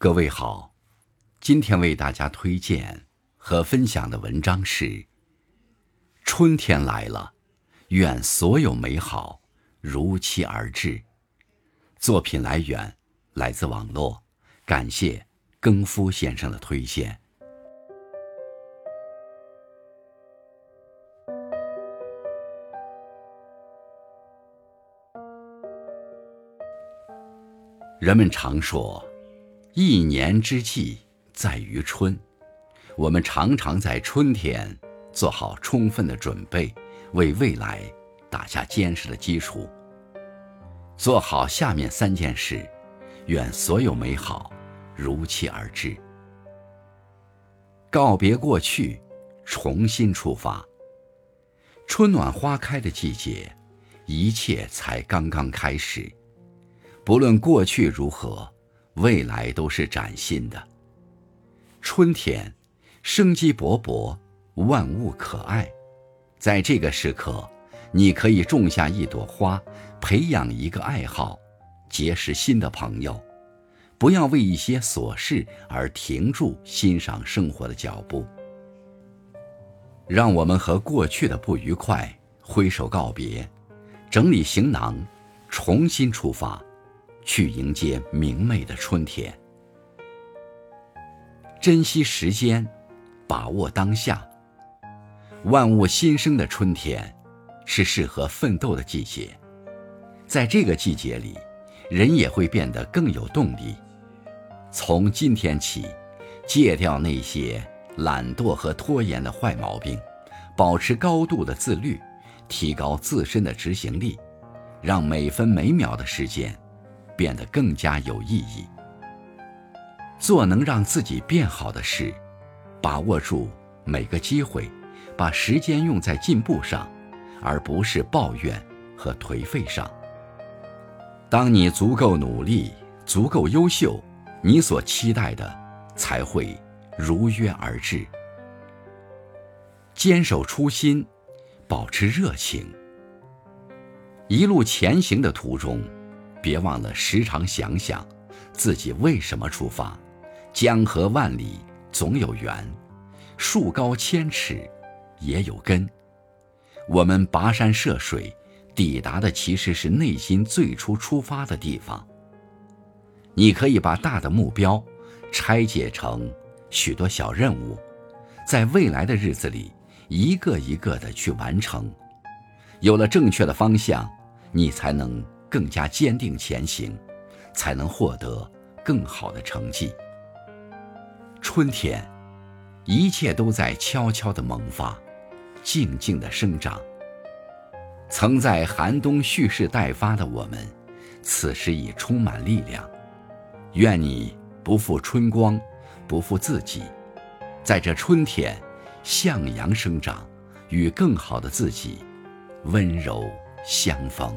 各位好，今天为大家推荐和分享的文章是《春天来了，愿所有美好如期而至》。作品来源来自网络，感谢更夫先生的推荐。人们常说。一年之计在于春，我们常常在春天做好充分的准备，为未来打下坚实的基础。做好下面三件事，愿所有美好如期而至。告别过去，重新出发。春暖花开的季节，一切才刚刚开始。不论过去如何。未来都是崭新的。春天，生机勃勃，万物可爱。在这个时刻，你可以种下一朵花，培养一个爱好，结识新的朋友。不要为一些琐事而停住欣赏生活的脚步。让我们和过去的不愉快挥手告别，整理行囊，重新出发。去迎接明媚的春天，珍惜时间，把握当下。万物新生的春天，是适合奋斗的季节。在这个季节里，人也会变得更有动力。从今天起，戒掉那些懒惰和拖延的坏毛病，保持高度的自律，提高自身的执行力，让每分每秒的时间。变得更加有意义。做能让自己变好的事，把握住每个机会，把时间用在进步上，而不是抱怨和颓废上。当你足够努力、足够优秀，你所期待的才会如约而至。坚守初心，保持热情。一路前行的途中。别忘了时常想想，自己为什么出发。江河万里总有源，树高千尺也有根。我们跋山涉水，抵达的其实是内心最初出发的地方。你可以把大的目标拆解成许多小任务，在未来的日子里一个一个的去完成。有了正确的方向，你才能。更加坚定前行，才能获得更好的成绩。春天，一切都在悄悄地萌发，静静地生长。曾在寒冬蓄势待发的我们，此时已充满力量。愿你不负春光，不负自己，在这春天向阳生长，与更好的自己温柔相逢。